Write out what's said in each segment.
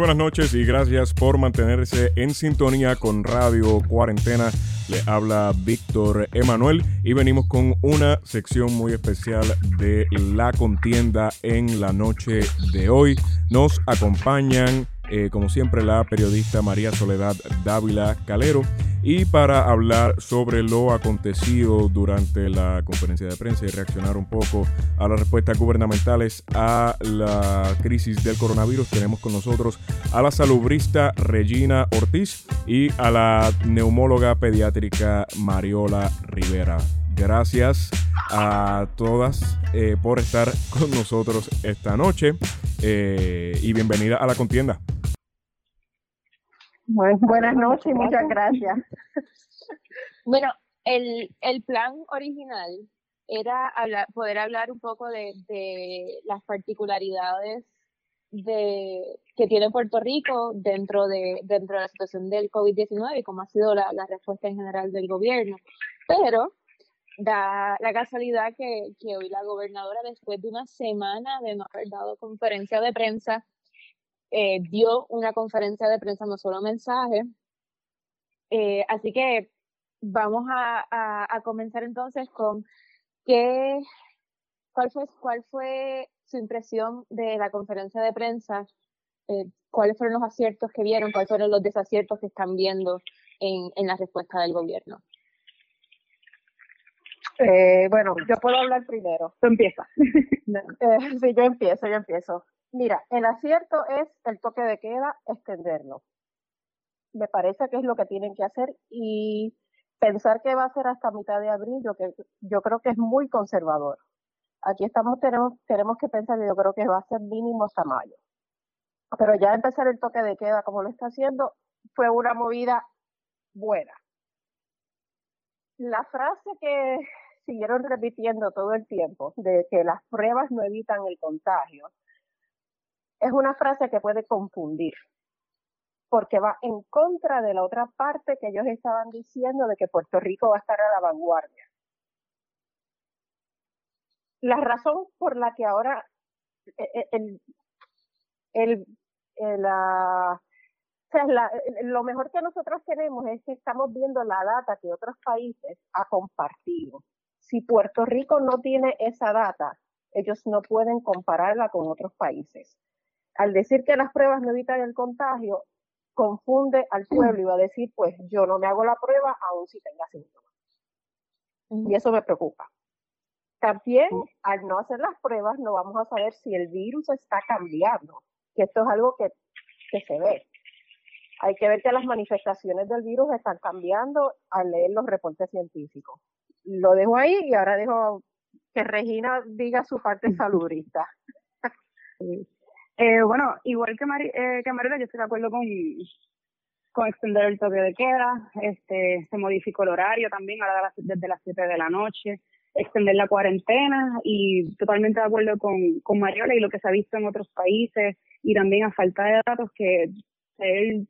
Buenas noches y gracias por mantenerse en sintonía con Radio Cuarentena. Le habla Víctor Emanuel y venimos con una sección muy especial de la contienda en la noche de hoy. Nos acompañan, eh, como siempre, la periodista María Soledad Dávila Calero y para hablar sobre lo acontecido durante la conferencia de prensa y reaccionar un poco a las respuestas gubernamentales a la crisis del coronavirus, tenemos con nosotros a la salubrista Regina Ortiz y a la neumóloga pediátrica Mariola Rivera. Gracias a todas eh, por estar con nosotros esta noche eh, y bienvenida a la contienda buenas noches y muchas gracias. Bueno, el, el plan original era hablar, poder hablar un poco de, de las particularidades de, que tiene Puerto Rico dentro de, dentro de la situación del COVID-19 y cómo ha sido la, la, respuesta en general del gobierno. Pero da la casualidad que, que hoy la gobernadora, después de una semana de no haber dado conferencia de prensa, eh, dio una conferencia de prensa, no solo mensaje. Eh, así que vamos a, a, comenzar entonces con qué, cuál fue, cuál fue su impresión de la conferencia de prensa, eh, cuáles fueron los aciertos que vieron, cuáles fueron los desaciertos que están viendo en, en la respuesta del gobierno. Eh, bueno, yo puedo hablar primero. Tú empiezas. eh, sí, yo empiezo, yo empiezo. Mira, el acierto es el toque de queda, extenderlo. Me parece que es lo que tienen que hacer y pensar que va a ser hasta mitad de abril, yo, creo que es muy conservador. Aquí estamos, tenemos, tenemos que pensar, yo creo que va a ser mínimo hasta mayo. Pero ya empezar el toque de queda como lo está haciendo fue una movida buena. La frase que siguieron repitiendo todo el tiempo de que las pruebas no evitan el contagio, es una frase que puede confundir, porque va en contra de la otra parte que ellos estaban diciendo de que Puerto Rico va a estar a la vanguardia. La razón por la que ahora eh, eh, el, el, el, la, la, lo mejor que nosotros tenemos es que estamos viendo la data que otros países han compartido. Si Puerto Rico no tiene esa data, ellos no pueden compararla con otros países al decir que las pruebas no evitan el contagio, confunde al pueblo y va a decir, pues yo no me hago la prueba aún si tenga síntomas. Y eso me preocupa. También, al no hacer las pruebas, no vamos a saber si el virus está cambiando, que esto es algo que, que se ve. Hay que ver que las manifestaciones del virus están cambiando al leer los reportes científicos. Lo dejo ahí y ahora dejo que Regina diga su parte salubrista. Eh, bueno, igual que, Mari, eh, que Marila, yo estoy de acuerdo con, con extender el toque de queda, este, se modificó el horario también, ahora desde las 7 de la noche, extender la cuarentena y totalmente de acuerdo con, con Mariola y lo que se ha visto en otros países y también a falta de datos que él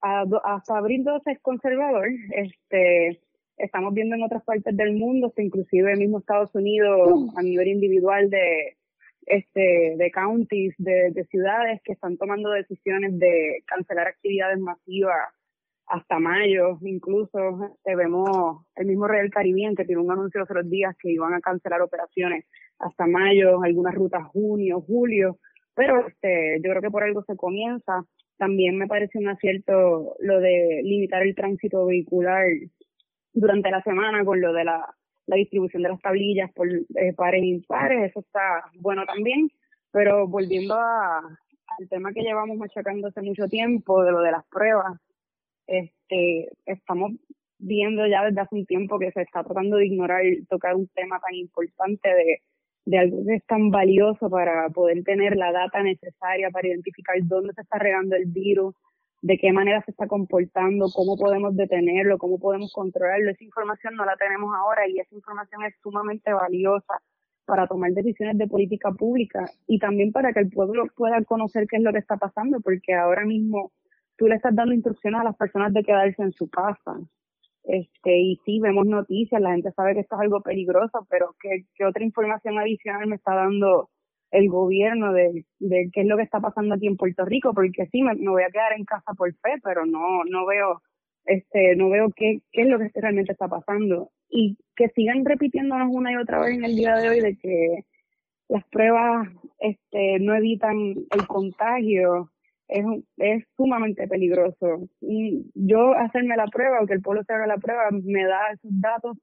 hasta abril 12 es conservador, este, estamos viendo en otras partes del mundo, inclusive el mismo Estados Unidos a nivel individual de este, de counties, de, de ciudades que están tomando decisiones de cancelar actividades masivas hasta mayo, incluso este, vemos el mismo Real Caribbean que tiene un anuncio los días que iban a cancelar operaciones hasta mayo, algunas rutas junio, julio, pero este, yo creo que por algo se comienza. También me parece un acierto lo de limitar el tránsito vehicular durante la semana con lo de la la distribución de las tablillas por eh, pares e impares, eso está bueno también, pero volviendo a, al tema que llevamos machacando hace mucho tiempo, de lo de las pruebas, este, estamos viendo ya desde hace un tiempo que se está tratando de ignorar tocar un tema tan importante de, de algo que es tan valioso para poder tener la data necesaria para identificar dónde se está regando el virus, de qué manera se está comportando, cómo podemos detenerlo, cómo podemos controlarlo. Esa información no la tenemos ahora y esa información es sumamente valiosa para tomar decisiones de política pública y también para que el pueblo pueda conocer qué es lo que está pasando, porque ahora mismo tú le estás dando instrucciones a las personas de quedarse en su casa. Este, y sí, vemos noticias, la gente sabe que esto es algo peligroso, pero ¿qué, qué otra información adicional me está dando el gobierno de, de qué es lo que está pasando aquí en Puerto Rico, porque sí, me, voy a quedar en casa por fe, pero no, no veo, este, no veo qué, qué es lo que realmente está pasando. Y que sigan repitiéndonos una y otra vez en el día de hoy de que las pruebas este, no evitan el contagio, es, es sumamente peligroso. Y yo hacerme la prueba o que el pueblo se haga la prueba me da esos datos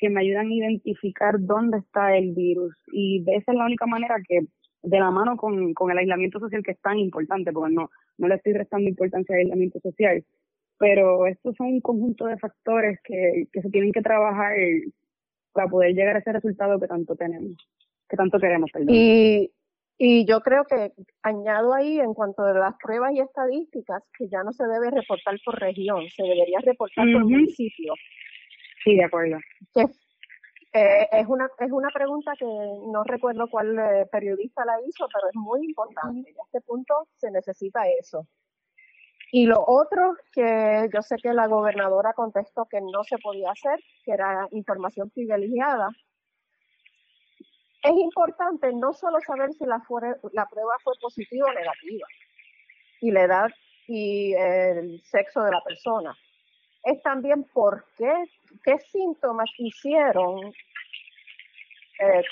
que me ayudan a identificar dónde está el virus. Y esa es la única manera que, de la mano con, con el aislamiento social, que es tan importante, porque no, no le estoy restando importancia al aislamiento social, pero estos son un conjunto de factores que, que se tienen que trabajar para poder llegar a ese resultado que tanto tenemos, que tanto queremos. Y, y yo creo que añado ahí en cuanto a las pruebas y estadísticas que ya no se debe reportar por región, se debería reportar por municipio. Sí, de acuerdo. Eh, es una es una pregunta que no recuerdo cuál eh, periodista la hizo, pero es muy importante. A este punto se necesita eso. Y lo otro que yo sé que la gobernadora contestó que no se podía hacer, que era información privilegiada. Es importante no solo saber si la, la prueba fue positiva o negativa, y la edad y el sexo de la persona, es también por qué, qué síntomas hicieron, eh,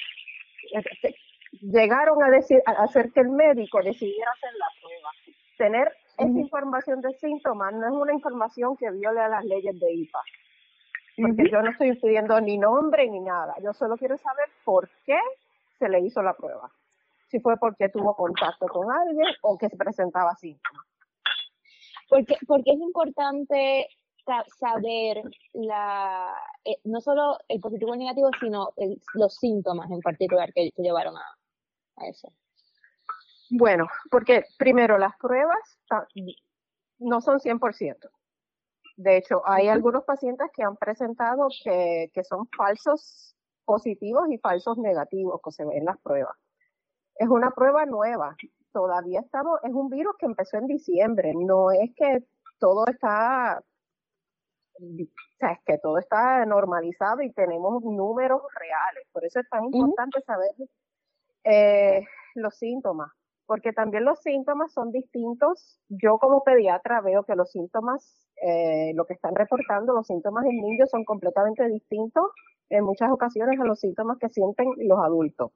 este, llegaron a, decir, a hacer que el médico decidiera hacer la prueba. Tener esa información de síntomas no es una información que viole a las leyes de IPA. Porque yo no estoy pidiendo ni nombre ni nada. Yo solo quiero saber por qué se le hizo la prueba. Si fue porque tuvo contacto con alguien o que se presentaba síntomas. Porque, porque es importante saber la, eh, no solo el positivo y el negativo, sino los síntomas en particular que, llevaron a, eso. Bueno, porque primero las pruebas no son 100%. De hecho, hay algunos pacientes que han presentado que, que son falsos positivos y falsos negativos que se ven en las pruebas. Es una prueba nueva. Todavía estamos, es un virus que empezó en diciembre. No es que todo está o sea, es que todo está normalizado y tenemos números reales. Por eso es tan importante saber eh, los síntomas, porque también los síntomas son distintos. Yo como pediatra veo que los síntomas, eh, lo que están reportando, los síntomas en niños son completamente distintos en muchas ocasiones a los síntomas que sienten los adultos.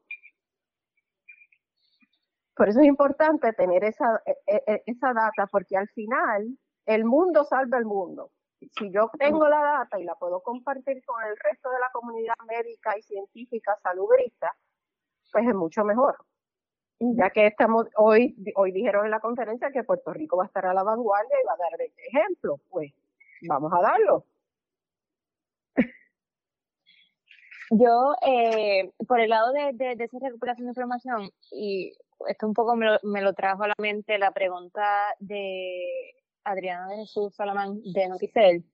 Por eso es importante tener esa, e, e, esa data, porque al final el mundo salva el mundo si yo tengo la data y la puedo compartir con el resto de la comunidad médica y científica salubrista, pues es mucho mejor. Ya que estamos hoy, hoy dijeron en la conferencia que Puerto Rico va a estar a la vanguardia y va a dar este ejemplo, pues vamos a darlo. Yo, eh, por el lado de, de, esa recuperación de información, y esto un poco me lo, me lo trajo a la mente la pregunta de Adriana de Jesús Salamán de Noticel,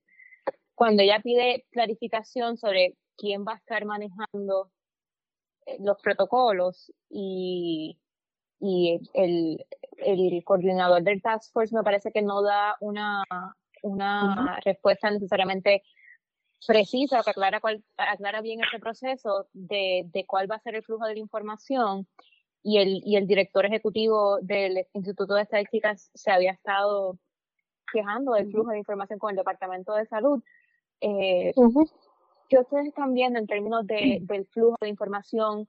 cuando ella pide clarificación sobre quién va a estar manejando eh, los protocolos y, y el, el coordinador del Task Force me parece que no da una, una respuesta necesariamente precisa o que aclara, cuál, aclara bien ese proceso de, de cuál va a ser el flujo de la información. Y el, y el director ejecutivo del Instituto de Estadísticas se había estado quejando del flujo de información con el Departamento de Salud. Eh, ¿Qué ustedes están viendo en términos de, del flujo de información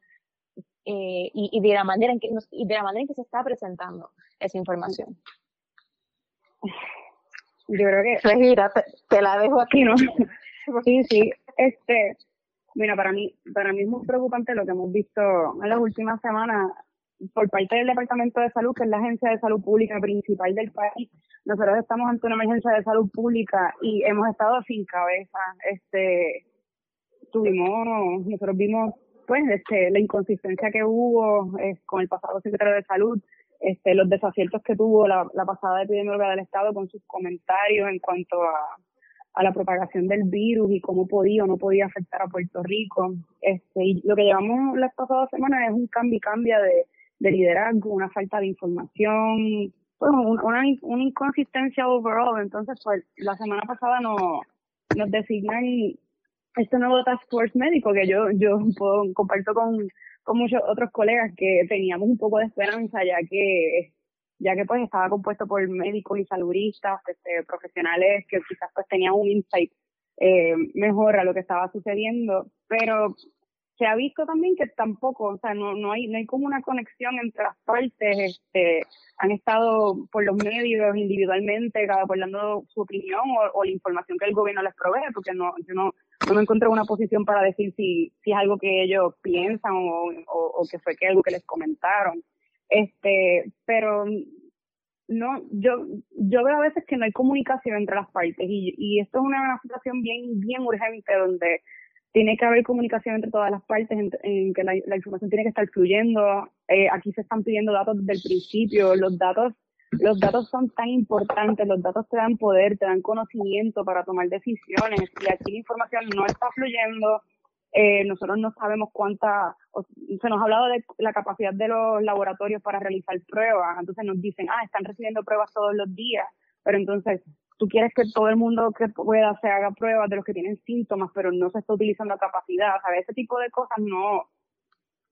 eh, y, de la manera en que y de la manera en que se está presentando esa información? Yo creo que pues mira, te, la dejo aquí, ¿no? sí, sí. Este, mira, para mí, para mí es muy preocupante lo que hemos visto en las últimas semanas por parte del Departamento de Salud, que es la agencia de salud pública principal del país, nosotros estamos ante una emergencia de salud pública y hemos estado sin cabeza. Este, tuvimos, nosotros vimos, pues, este, la inconsistencia que hubo eh, con el pasado secretario de salud, este, los desaciertos que tuvo la, la pasada epidemióloga del Estado con sus comentarios en cuanto a, a la propagación del virus y cómo podía o no podía afectar a Puerto Rico. Este, y lo que llevamos las pasadas semanas es un cambio y cambia de, de liderazgo, una falta de información, pues una, una inconsistencia overall. Entonces, pues la semana pasada no, nos designan este nuevo Task Force médico que yo, yo comparto con, con muchos otros colegas que teníamos un poco de esperanza ya que ya que pues estaba compuesto por médicos y saludistas, este, profesionales que quizás pues tenían un insight eh, mejor a lo que estaba sucediendo, pero se ha visto también que tampoco, o sea, no, no hay, no hay como una conexión entre las partes, este, han estado por los medios individualmente, cada cual dando su opinión o, la información que el gobierno les provee, porque no, yo no, no me encontré una posición para decir si, si es algo que ellos piensan o, o, que fue que algo que les comentaron. Este, pero no, yo, yo veo a veces que no hay comunicación entre las partes y, y esto es una situación bien, bien urgente donde tiene que haber comunicación entre todas las partes, en, que la, información tiene que estar fluyendo. Eh, aquí se están pidiendo datos desde el principio. Los datos, los datos son tan importantes, los datos te dan poder, te dan conocimiento para tomar decisiones. Y aquí la información no está fluyendo. Eh, nosotros no sabemos cuánta, se nos ha hablado de la capacidad de los laboratorios para realizar pruebas. Entonces nos dicen, ah, están recibiendo pruebas todos los días. Pero entonces tú quieres que todo el mundo que pueda se haga pruebas de los que tienen síntomas, pero no se está utilizando la capacidad. O ese tipo de cosas no,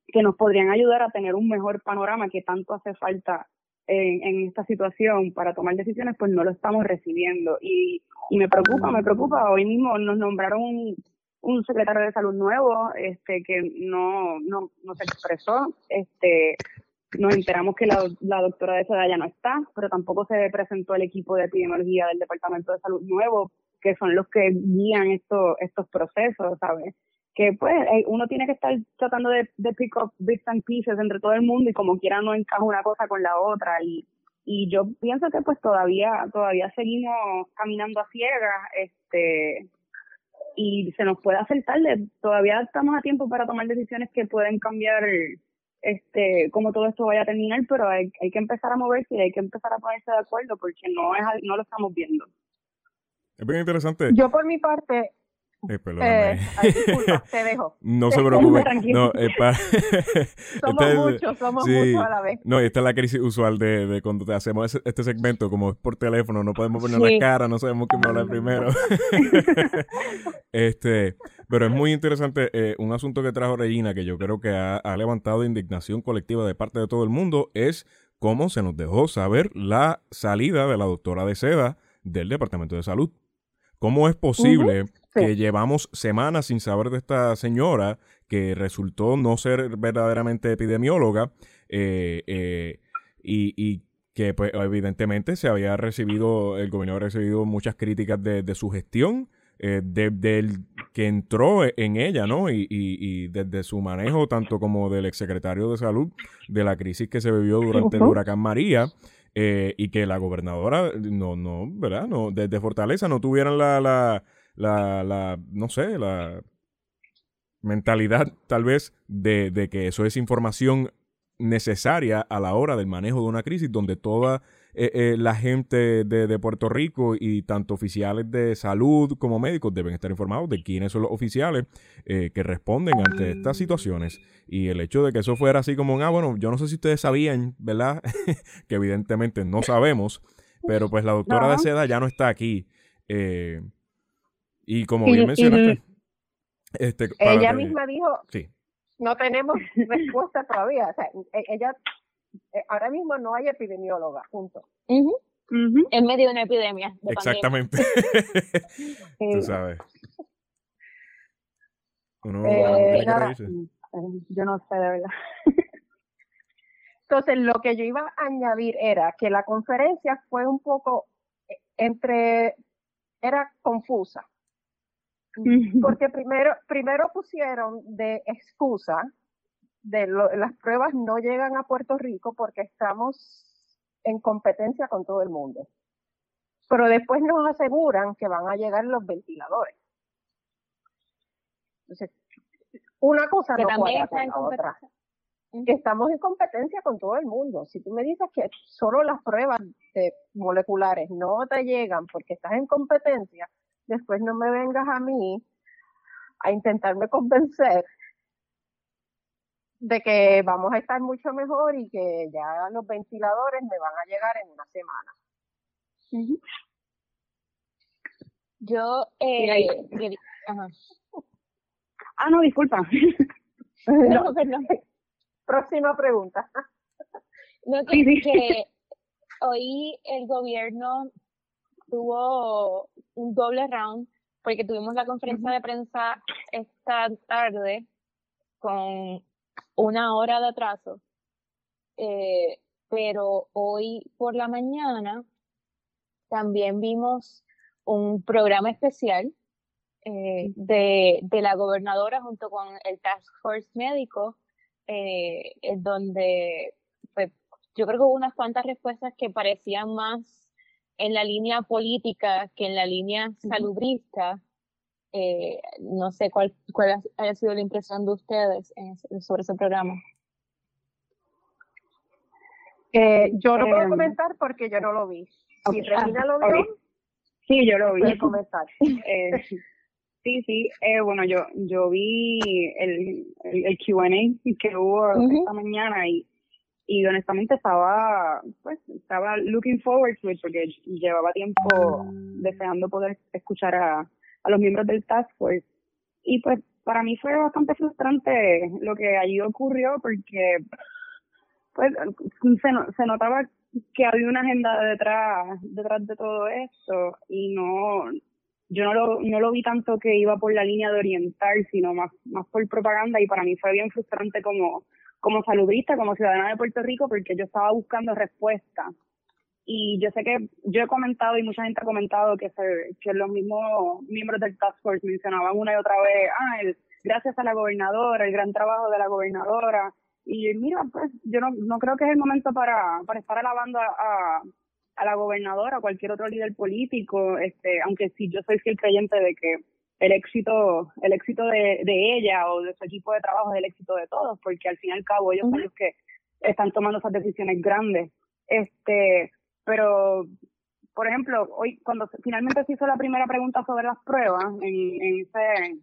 que nos podrían ayudar a tener un mejor panorama que tanto hace falta en, en esta situación para tomar decisiones, pues no lo estamos recibiendo. Y, y me preocupa, me preocupa. Hoy mismo nos nombraron un, un secretario de salud nuevo, este, que no, no, no se expresó, este, nos enteramos que la, doctora de Seda ya no está, pero tampoco se presentó el equipo de epidemiología del Departamento de Salud nuevo, que son los que guían estos estos procesos, ¿sabes? Que pues eh, uno tiene que estar tratando de, de pick up bits and pieces entre todo el mundo y como quiera no encaja una cosa con la otra y y yo pienso que pues todavía todavía seguimos caminando a ciegas este y se nos puede hacer tarde todavía estamos a tiempo para tomar decisiones que pueden cambiar este cómo todo esto vaya a terminar, pero hay, hay que empezar a moverse y hay que empezar a ponerse de acuerdo porque no es no lo estamos viendo. Es bien interesante. Yo por mi parte, eh, eh, te dejo. No se preocupe. No, eh, somos muchos, somos muchos a la vez. No, esta es la crisis usual de, de cuando te hacemos este segmento, como es por teléfono, no podemos poner la cara, no sabemos quién va a hablar primero. este, pero es muy interesante eh, un asunto que trajo Regina, que yo creo que ha, ha levantado indignación colectiva de parte de todo el mundo, es cómo se nos dejó saber la salida de la doctora de seda del Departamento de Salud. ¿Cómo es posible que llevamos semanas sin saber de esta señora que resultó no ser verdaderamente epidemióloga eh, eh, y, que pues evidentemente se había recibido, el gobierno había recibido muchas críticas de, su gestión, eh, del que entró en ella, ¿no? Y, y, desde su manejo, tanto como del exsecretario de salud, de la crisis que se vivió durante el huracán María. y que la gobernadora, no, no, ¿verdad? No, desde Fortaleza no tuvieran la, la, la, la no sé, la mentalidad tal vez de, de, que eso es información necesaria a la hora del manejo de una crisis donde toda eh, eh, la gente de, de, Puerto Rico y tanto oficiales de salud como médicos deben estar informados de quiénes son los oficiales eh, que responden ante estas situaciones y el hecho de que eso fuera así como, ah, bueno, yo no sé si ustedes sabían, ¿verdad? que evidentemente no sabemos, pero pues la doctora de seda ya no está aquí. Eh, y como bien mencionaste, este, ella misma dijo, sí. no tenemos respuesta todavía. O sea, e, ella, eh, ahora mismo no hay epidemióloga, punto. En medio de una epidemia. Exactamente. Tú sabes. Eh, yo no sé de verdad. Entonces, lo que yo iba a añadir era que la conferencia fue un poco eh, entre, era confusa porque primero, primero pusieron de excusa de las pruebas no llegan a Puerto Rico porque estamos en competencia con todo el mundo. Pero después nos aseguran que van a llegar los ventiladores. Entonces, una cosa no puede con la otra. Que estamos en competencia con todo el mundo. Si tú me dices que solo las pruebas moleculares no te llegan porque estás en competencia, después no me vengas a mí a intentarme convencer de que vamos a estar mucho mejor y que ya los ventiladores me van a llegar en una semana. Yo, eh, Ah, no, disculpa. no, no. Próxima pregunta. No, que, hoy el gobierno tuvo un doble round porque tuvimos la conferencia de prensa esta tarde con una hora de atraso, eh, pero hoy por la mañana también vimos un programa especial eh, de, de, la gobernadora junto con el Task Force médico, eh, donde pues, yo creo que hubo unas cuantas respuestas que parecían más en la línea política que en la línea salubrista. Eh, no sé cuál, cuál haya sido la impresión de ustedes sobre ese programa. Eh, yo no puedo comentar porque yo no lo vi. Si Regina lo vio, sí, yo lo vi. comentar. Eh, sí, sí. Eh, bueno, yo yo vi el, el, el Q&A que hubo esta mañana y y honestamente estaba pues estaba looking forward to it porque llevaba tiempo deseando poder escuchar a, a los miembros del task force. Y pues para mí fue bastante frustrante lo que allí ocurrió porque pues se, se notaba que había una agenda detrás detrás de todo esto y no yo no lo, no lo vi tanto que iba por la línea de orientar, sino más, más por propaganda y para mí fue bien frustrante como como saludista, como ciudadana de Puerto Rico, porque yo estaba buscando respuesta. Y yo sé que yo he comentado y mucha gente ha comentado que, se, que los mismos miembros del Task Force mencionaban una y otra vez, ah, el, gracias a la gobernadora, el gran trabajo de la gobernadora. Y mira, pues yo no, no creo que es el momento para, para estar alabando a, a la gobernadora o cualquier otro líder político, este, aunque sí yo soy fiel creyente de que el éxito, el éxito de, de ella o de su equipo de trabajo es el éxito de todos, porque al fin y al cabo ellos son los que están tomando esas decisiones grandes. Este, pero, por ejemplo, hoy cuando finalmente se hizo la primera pregunta sobre las pruebas en, en ese,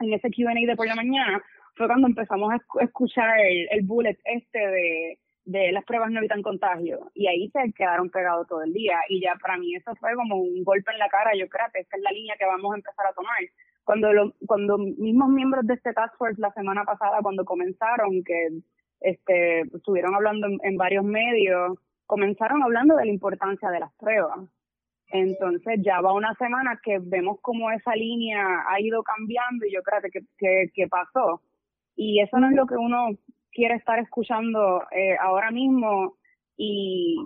en ese Q&A de por la mañana, fue cuando empezamos a escuchar el, el bullet este de de las pruebas no evitan contagio y ahí se quedaron pegados todo el día y ya para mí eso fue como un golpe en la cara, yo creo que esta es la línea que vamos a empezar a tomar. Cuando lo, cuando mismos miembros de este task force la semana pasada cuando comenzaron que este estuvieron hablando en, varios medios, comenzaron hablando de la importancia de las pruebas. Entonces ya va una semana que vemos cómo esa línea ha ido cambiando y yo creo que, que, que pasó. Y eso no es lo que uno quiere estar escuchando eh, ahora mismo y,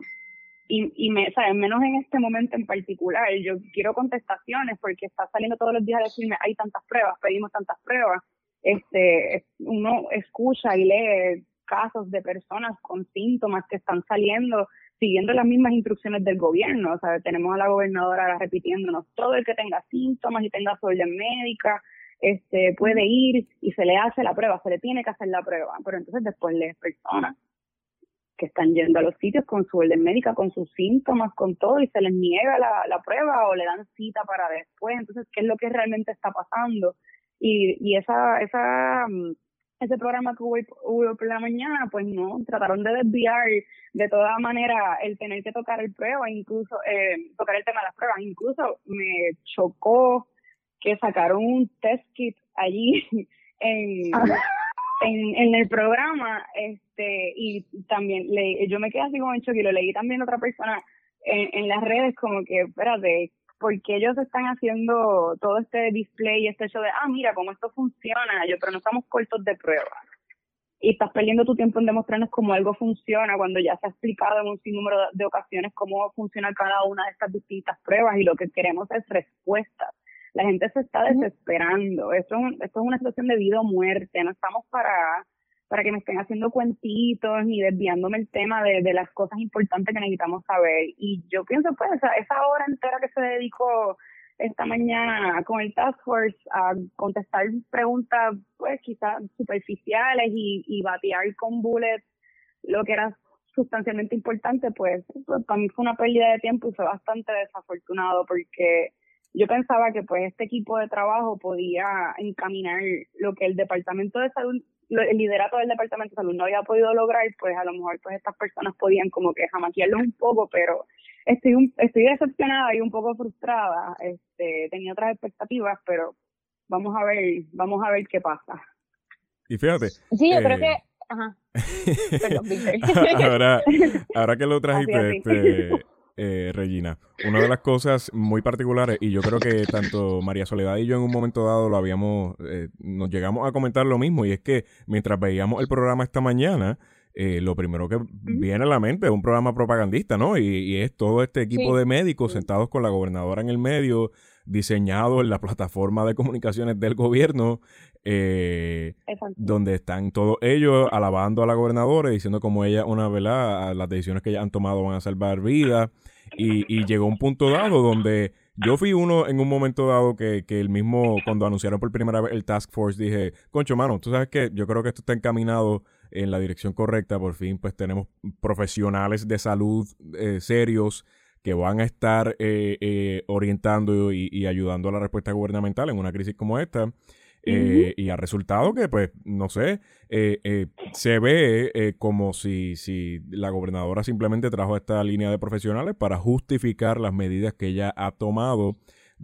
y, y me, ¿sabes? menos en este momento en particular. Yo quiero contestaciones porque está saliendo todos los días a decirme, hay tantas pruebas, pedimos tantas pruebas. Este, uno escucha y lee casos de personas con síntomas que están saliendo siguiendo las mismas instrucciones del gobierno. O sea, tenemos a la gobernadora repitiéndonos todo el que tenga síntomas y tenga orden médica, este, puede ir y se le hace la prueba, se le tiene que hacer la prueba, pero entonces después lees personas que están yendo a los sitios con su orden médica, con sus síntomas, con todo, y se les niega la, la prueba o le dan cita para después. Entonces, ¿qué es lo que realmente está pasando? Y, y esa, esa, mm, ese programa que hubo, hubo por la mañana, pues no, trataron de desviar de toda manera el tener que tocar el prueba, incluso eh, tocar el tema de las pruebas. Incluso me chocó que sacaron un test kit allí en, ah. en, en, el programa este y también le, yo me quedé así como en choque y lo leí también otra persona en, en las redes como que, espérate, porque ellos están haciendo todo este display, este show de, ah, mira cómo esto funciona, yo, pero no estamos cortos de pruebas. Y estás perdiendo tu tiempo en demostrarnos cómo algo funciona cuando ya se ha explicado en un sinnúmero de ocasiones cómo funciona cada una de estas distintas pruebas y lo que queremos es respuestas la gente se está desesperando. Esto, esto es una situación de vida o muerte. No estamos para, para que me estén haciendo cuentitos ni desviándome el tema de, de las cosas importantes que necesitamos saber. Y yo pienso, pues, esa, esa hora entera que se dedicó esta mañana con el Task Force a contestar preguntas, pues, quizás superficiales y, y batear con bullets lo que era sustancialmente importante, pues, pues, para mí fue una pérdida de tiempo y fue bastante desafortunado porque yo pensaba que pues este equipo de trabajo podía encaminar lo que el departamento de salud el liderato del departamento de salud no había podido lograr pues a lo mejor pues estas personas podían como que jamaquearlo un poco pero estoy un, estoy decepcionada y un poco frustrada este tenía otras expectativas pero vamos a ver, vamos a ver qué pasa. Y fíjate. Sí, yo creo que. Eh, ajá. ahora, ahora que lo trajiste, este, eh, Regina, una de las cosas muy particulares, y yo creo que tanto María Soledad y yo en un momento dado lo habíamos, eh, nos llegamos a comentar lo mismo, y es que mientras veíamos el programa esta mañana, eh, lo primero que viene a la mente es un programa propagandista, ¿no? Y, es todo este equipo de médicos sentados con la gobernadora en el medio, diseñado en la plataforma de comunicaciones del gobierno, eh, donde están todos ellos alabando a la gobernadora, diciendo como ella, una verdad, las decisiones que ella han tomado van a salvar vidas. Y, y llegó un punto dado donde yo fui uno en un momento dado que, que el mismo, cuando anunciaron por primera vez el Task Force, dije, concho, mano, tú sabes que yo creo que esto está encaminado en la dirección correcta. Por fin, pues tenemos profesionales de salud eh, serios que van a estar eh, eh, orientando y, ayudando a la respuesta gubernamental en una crisis como esta. Y ha resultado que, pues, no sé, se ve como si, si la gobernadora simplemente trajo esta línea de profesionales para justificar las medidas que ella ha tomado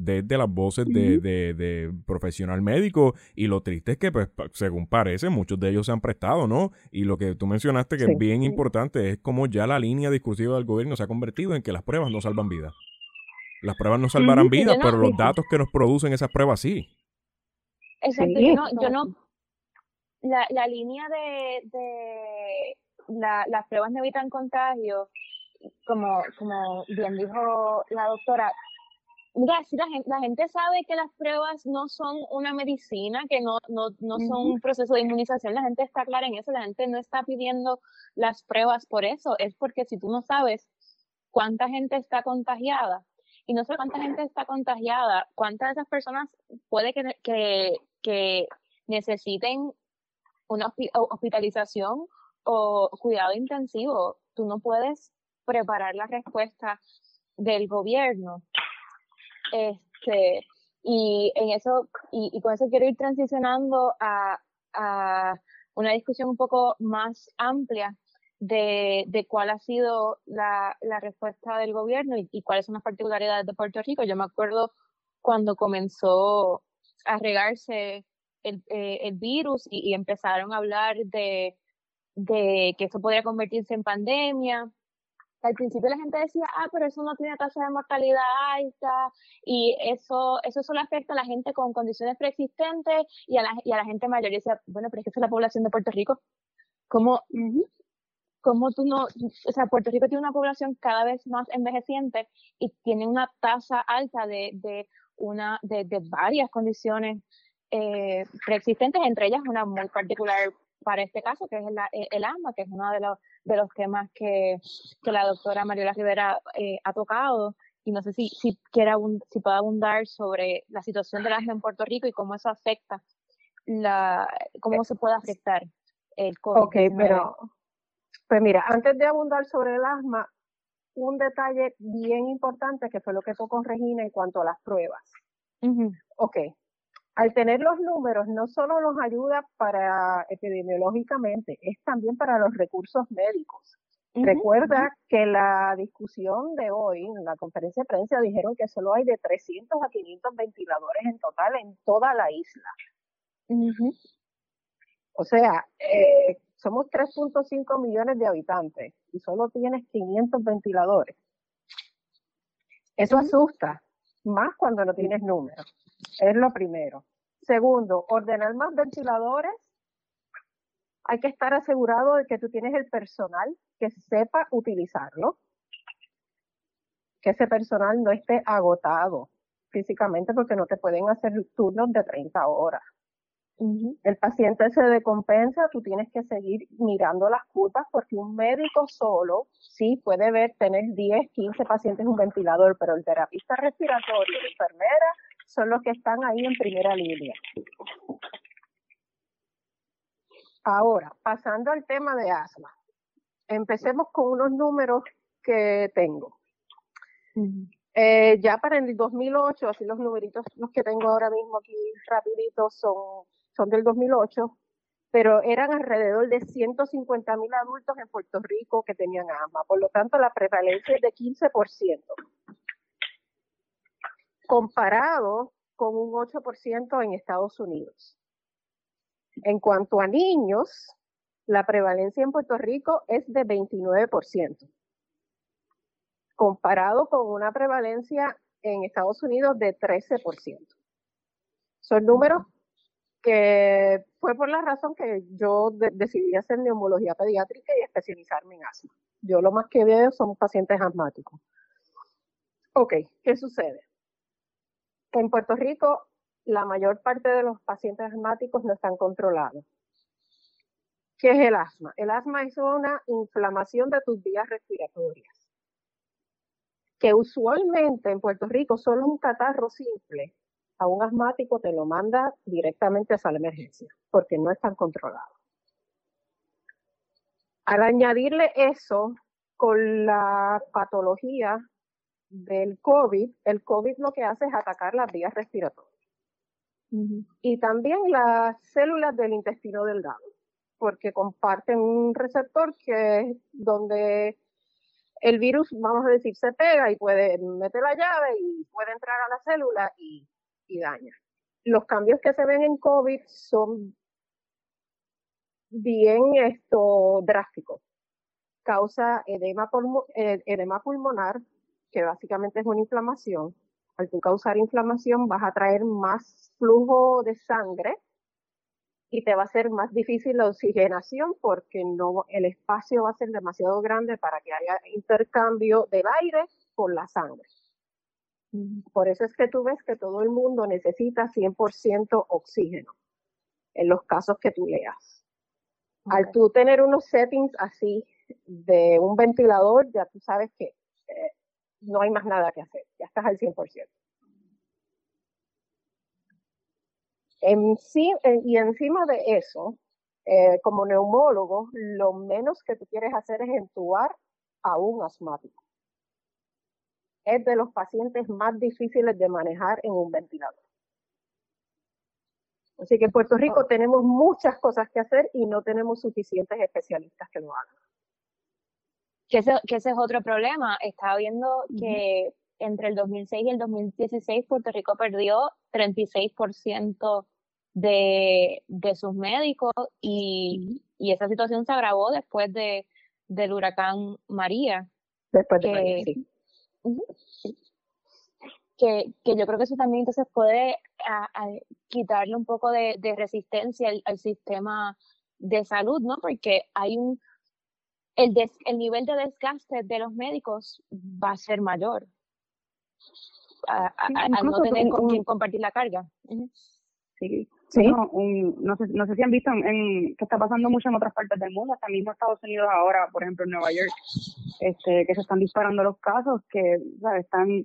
desde las voces de, de, profesional médico y lo triste es que, pues, según parece, muchos de ellos se han prestado, ¿no? Y lo que tú mencionaste que es bien importante es como ya la línea discursiva del gobierno se ha convertido en que las pruebas no salvan vidas. Las pruebas no salvarán vidas, pero los datos que nos producen esas pruebas sí. Exacto, yo no, yo no la, la línea de, de la, las pruebas no evitan contagio, como, como bien dijo la doctora, si la gente, la gente sabe que las pruebas no son una medicina, que no, no, no son un proceso de inmunización, la gente está clara en eso, la gente no está pidiendo las pruebas por eso, es porque si tú no sabes cuánta gente está contagiada, y no sé cuánta gente está contagiada, cuántas de esas personas puede que, que, que necesiten una hospitalización o cuidado intensivo, tú no puedes preparar la respuesta del gobierno este, y en eso, y, con eso quiero ir transicionando a, a una discusión un poco más amplia de, de cuál ha sido la, la respuesta del gobierno y, y, cuáles son las particularidades de Puerto Rico. Yo me acuerdo cuando comenzó a regarse el, eh, el virus y, y, empezaron a hablar de, de que esto podría convertirse en pandemia al principio la gente decía, ah, pero eso no tiene tasa de mortalidad alta y eso, eso solo afecta a la gente con condiciones preexistentes y a la, y a la gente mayor. Y decía, bueno, pero es que esa es la población de Puerto Rico. ¿Cómo, ¿Cómo tú no, o sea, Puerto Rico tiene una población cada vez más envejeciente y tiene una tasa alta de, de una, de, de varias condiciones eh, preexistentes, entre ellas una muy particular para este caso, que es el, el asma, que es uno de los, de los temas que, que la doctora Mariola Rivera eh, ha tocado. Y no sé si, si, quiere si puede abundar sobre la situación del asma en Puerto Rico y cómo eso afecta, la, cómo se puede afectar el COVID. Ok, pero pues mira, antes de abundar sobre el asma, un detalle bien importante que fue lo que tocó Regina en cuanto a las pruebas. Ok, al tener los números no solo nos ayuda para epidemiológicamente, es también para los recursos médicos. Recuerda que la discusión de hoy, en la conferencia de prensa, dijeron que solo hay de 300 a 500 ventiladores en total en toda la isla. O sea, eh, somos 3.5 millones de habitantes y solo tienes 500 ventiladores. Eso asusta, más cuando no tienes números. Es lo primero. Segundo, ordenar más ventiladores. Hay que estar asegurado de que tú tienes el personal que sepa utilizarlo, que ese personal no esté agotado físicamente porque no te pueden hacer turnos de 30 horas. El paciente se decompensa, tú tienes que seguir mirando las curvas porque un médico solo sí puede ver, tener 10, 15 pacientes en un ventilador, pero el terapista respiratorio, la enfermera, son los que están ahí en primera línea. Ahora, pasando al tema de asma, empecemos con unos números que tengo. Eh, ya para el 2008, así los numeritos, los que tengo ahora mismo aquí rapiditos son, son del 2008, pero eran alrededor de 150 mil adultos en Puerto Rico que tenían asma. Por lo tanto, la prevalencia es de 15% comparado con un 8% en Estados Unidos. En cuanto a niños, la prevalencia en Puerto Rico es de 29%, comparado con una prevalencia en Estados Unidos de 13%. Son números que fue por la razón que yo decidí hacer neumología pediátrica y especializarme en asma. Yo lo más que veo son pacientes asmáticos. Ok, ¿qué sucede? En Puerto Rico, la mayor parte de los pacientes asmáticos no están controlados. ¿Qué es el asma? El asma es una inflamación de tus vías respiratorias, que usualmente en Puerto Rico solo un catarro simple a un asmático te lo manda directamente a la emergencia, porque no están controlados. Al añadirle eso con la patología del COVID, el COVID lo que hace es atacar las vías respiratorias. Y también las células del intestino delgado, porque comparten un receptor que es donde el virus, vamos a decir, se pega y puede meter la llave y puede entrar a la célula y y daña. Los cambios que se ven en COVID son bien esto, drásticos. Causa edema, eh, edema pulmonar, que básicamente es una inflamación. Al tú causar inflamación vas a traer más flujo de sangre y te va a ser más difícil la oxigenación porque no el espacio va a ser demasiado grande para que haya intercambio del aire con la sangre. Por eso es que tú ves que todo el mundo necesita 100% oxígeno en los casos que tú leas. Al tú tener unos settings así de un ventilador, ya tú sabes que eh, no hay más nada que hacer, ya estás al 100%. En sí, eh, y encima de eso, eh, como neumólogo, lo menos que tú quieres hacer es entubar a un asmático es de los pacientes más difíciles de manejar en un ventilador. Así que en Puerto Rico oh. tenemos muchas cosas que hacer y no tenemos suficientes especialistas que lo hagan. Que ese, que ese es otro problema. Estaba viendo que entre el 2006 y el 2016 Puerto Rico perdió 36% de, de sus médicos y, y, esa situación se agravó después de, del huracán María. Después de María, que, que, yo creo que eso también entonces puede quitarle un poco de, resistencia al, sistema de salud, ¿no? Porque hay un, el, el nivel de desgaste de los médicos va a ser mayor al no tener con quien compartir la carga. Sí, Sí. No, no, sé, no sé si han visto en, que está pasando mucho en otras partes del mundo, hasta mismo Estados Unidos ahora, por ejemplo en Nueva York, este, que se están disparando los casos, que ¿sabes? están,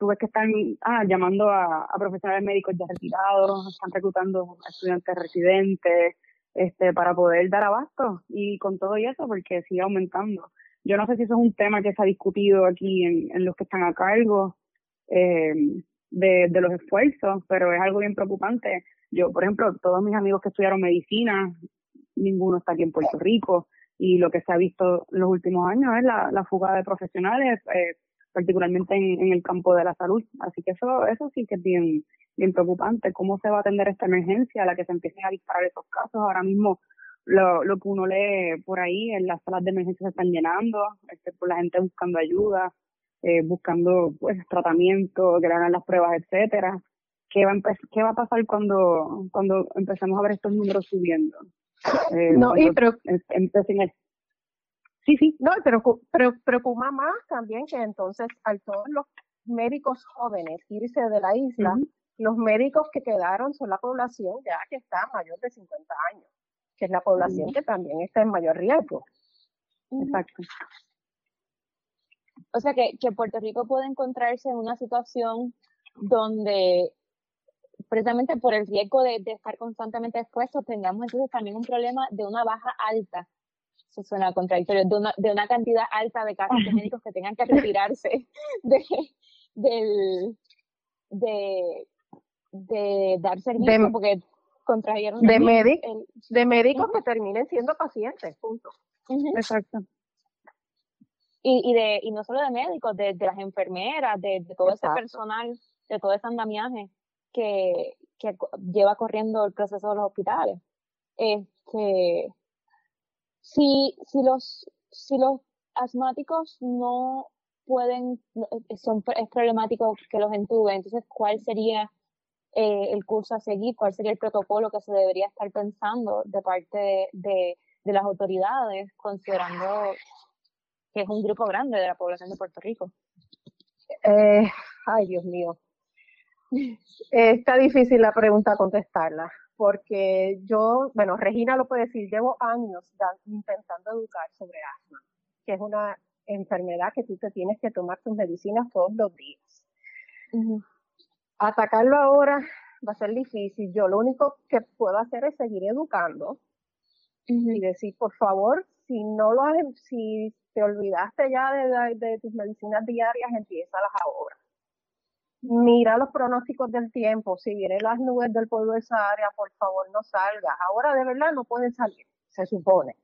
tú ves que están ah, llamando a, a profesionales médicos ya retirados, están reclutando a estudiantes residentes, este, para poder dar abasto y con todo y eso, porque sigue aumentando. Yo no sé si eso es un tema que se ha discutido aquí en, en los que están a cargo eh, de, de los esfuerzos, pero es algo bien preocupante yo, por ejemplo, todos mis amigos que estudiaron medicina, ninguno está aquí en Puerto Rico y lo que se ha visto en los últimos años es la, la fuga de profesionales, eh, particularmente en, en, el campo de la salud. Así que eso, eso sí que es bien, bien preocupante. ¿Cómo se va a atender esta emergencia a la que se empiecen a disparar esos casos? Ahora mismo lo, lo que uno lee por ahí en las salas de emergencia se están llenando, este, por la gente buscando ayuda, eh, buscando pues tratamiento, que le hagan las pruebas, etcétera. ¿qué va, a qué va a pasar cuando, cuando empecemos a ver estos números subiendo? Eh, no, y pero... Sí, sí. No, pero, pero preocupa más también que entonces al todos los médicos jóvenes irse de la isla, los médicos que quedaron son la población ya que está mayor de 50 años, que es la población que también está en mayor riesgo. Exacto. O sea que, que Puerto Rico puede encontrarse en una situación donde precisamente por el riesgo de, estar constantemente expuestos, tengamos entonces también un problema de una baja alta, eso suena contradictorio, de una, de una cantidad alta de casos de médicos que tengan que retirarse de, de, de dar servicio porque contrajeron de, de médicos que terminen siendo pacientes, punto. Exacto. Y, y, de, y no solo de médicos, de, de las enfermeras, de, de todo ese personal, de todo ese andamiaje que, que lleva corriendo el proceso de los hospitales. Este, si, si los, si los asmáticos no pueden, eh, son, es problemático que los entuben, entonces, ¿cuál sería eh, el curso a seguir? ¿Cuál sería el protocolo que se debería estar pensando de parte de, de, las autoridades, considerando que es un grupo grande de la población de Puerto Rico? Eh, ay, Dios mío. Está difícil la pregunta contestarla, porque yo, bueno, Regina lo puede decir, llevo años intentando educar sobre asma, que es una enfermedad que tú te tienes que tomar tus medicinas todos los días. Atacarlo ahora va a ser difícil. Yo lo único que puedo hacer es seguir educando y decir, por favor, si no lo has, si te olvidaste ya de, de, tus medicinas diarias, las ahora. Mira los pronósticos del tiempo. Si vienen las nubes del polvo de esa área, por favor no salgas. Ahora de verdad no pueden salir, se supone.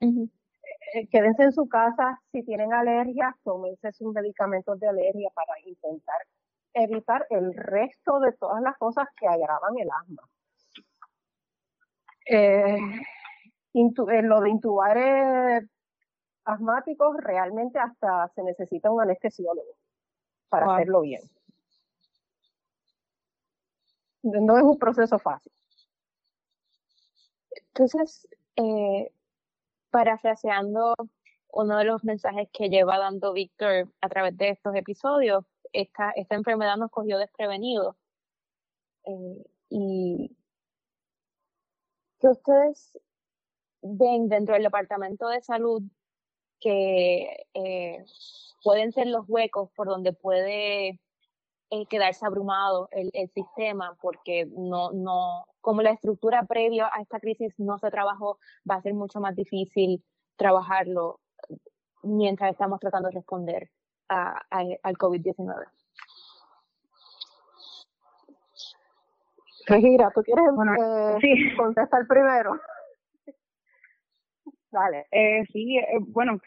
Eh, quédense en su casa. Si tienen alergias, tómense sus medicamentos de alergia para intentar evitar el resto de todas las cosas que agravan el asma. Eh, eh lo de intubar eh, asmáticos, realmente hasta se necesita un anestesiólogo para hacerlo bien. No es un proceso fácil. Entonces, eh, parafraseando uno de los mensajes que lleva dando Víctor a través de estos episodios, esta, esta enfermedad nos cogió desprevenido. Eh, y que ustedes ven dentro del Departamento de Salud que eh, pueden ser los huecos por donde puede eh, quedarse abrumado el, el, sistema porque no, no, como la estructura previa a esta crisis no se trabajó, va a ser mucho más difícil trabajarlo mientras estamos tratando de responder a, al COVID-19. Regira, ¿tú quieres eh, sí. contestar primero? Dale. Eh, sí, eh, bueno,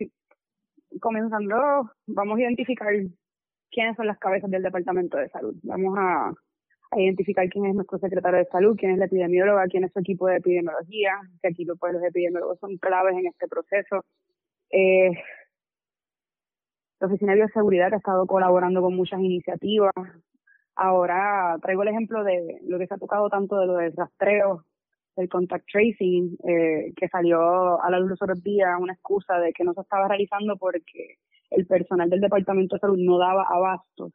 comenzando, vamos a identificar quiénes son las cabezas del Departamento de Salud. Vamos a, identificar quién es nuestro secretario de Salud, quién es la epidemióloga, quién es su equipo de epidemiología, que aquí pues, los epidemiólogos son claves en este proceso. Eh, la Oficina de Bioseguridad ha estado colaborando con muchas iniciativas. Ahora traigo el ejemplo de lo que se ha tocado tanto de lo del rastreo el contact tracing, eh, que salió a la luz los otros días, una excusa de que no se estaba realizando porque el personal del Departamento de Salud no daba abastos,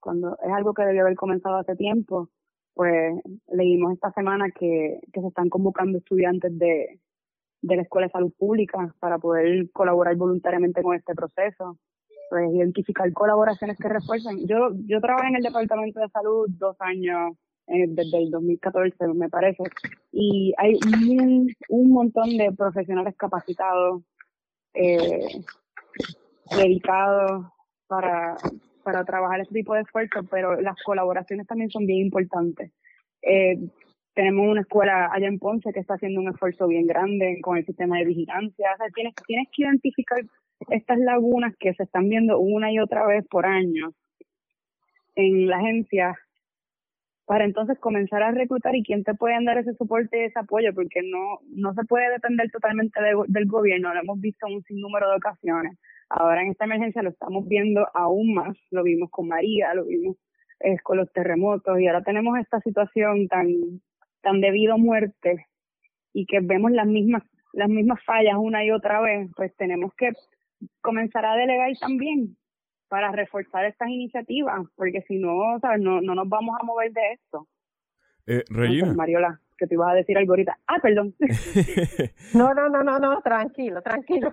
cuando es algo que debió haber comenzado hace tiempo, pues leímos esta semana que, que se están convocando estudiantes de, de la Escuela de Salud Pública para poder colaborar voluntariamente con este proceso, pues identificar colaboraciones que refuercen. Yo, yo trabajé en el Departamento de Salud dos años eh, desde el 2014, me parece. Y hay un, un montón de profesionales capacitados, eh, dedicados para, para trabajar este tipo de esfuerzos, pero las colaboraciones también son bien importantes. Eh, tenemos una escuela allá en Ponce que está haciendo un esfuerzo bien grande con el sistema de vigilancia. O sea, tienes, tienes que identificar estas lagunas que se están viendo una y otra vez por año en la agencia para entonces comenzar a reclutar y quién te puede dar ese soporte y ese apoyo, porque no, no se puede depender totalmente del gobierno, lo hemos visto en un sinnúmero de ocasiones. Ahora en esta emergencia lo estamos viendo aún más, lo vimos con María, lo vimos eh, con los terremotos y ahora tenemos esta situación tan, tan debido a muerte y que vemos las mismas, las mismas fallas una y otra vez, pues tenemos que comenzar a delegar también para reforzar estas iniciativas, porque si no, ¿sabes? No, no nos vamos a mover de esto. Eh, Regina. Mariola, que te ibas a decir algo ahorita. Ah, perdón. no, no, no, no, no, tranquilo, tranquilo.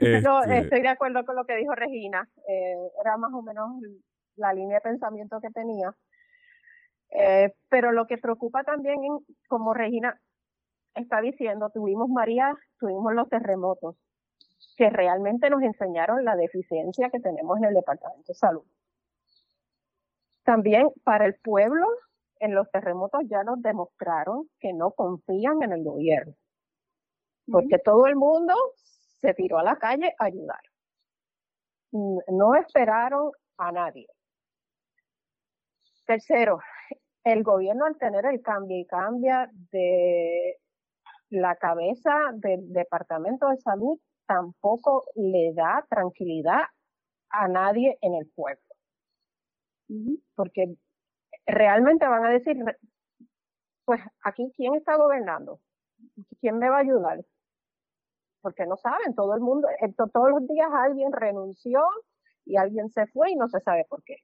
Este estoy de acuerdo con lo que dijo Regina. Eh, era más o menos la línea de pensamiento que tenía. Eh, pero lo que preocupa también, como Regina está diciendo, tuvimos María, tuvimos los terremotos que realmente nos enseñaron la deficiencia que tenemos en el Departamento de Salud. También para el pueblo, en los terremotos ya nos demostraron que no confían en el gobierno, porque todo el mundo se tiró a la calle a ayudar. No esperaron a nadie. Tercero, el gobierno al tener el cambio y cambia de la cabeza del Departamento de Salud tampoco le da tranquilidad a nadie en el pueblo. Porque realmente van a decir, pues aquí, ¿quién está gobernando? ¿Quién me va a ayudar? Porque no saben, todo el mundo, eh, todos los días alguien renunció y alguien se fue y no se sabe por qué.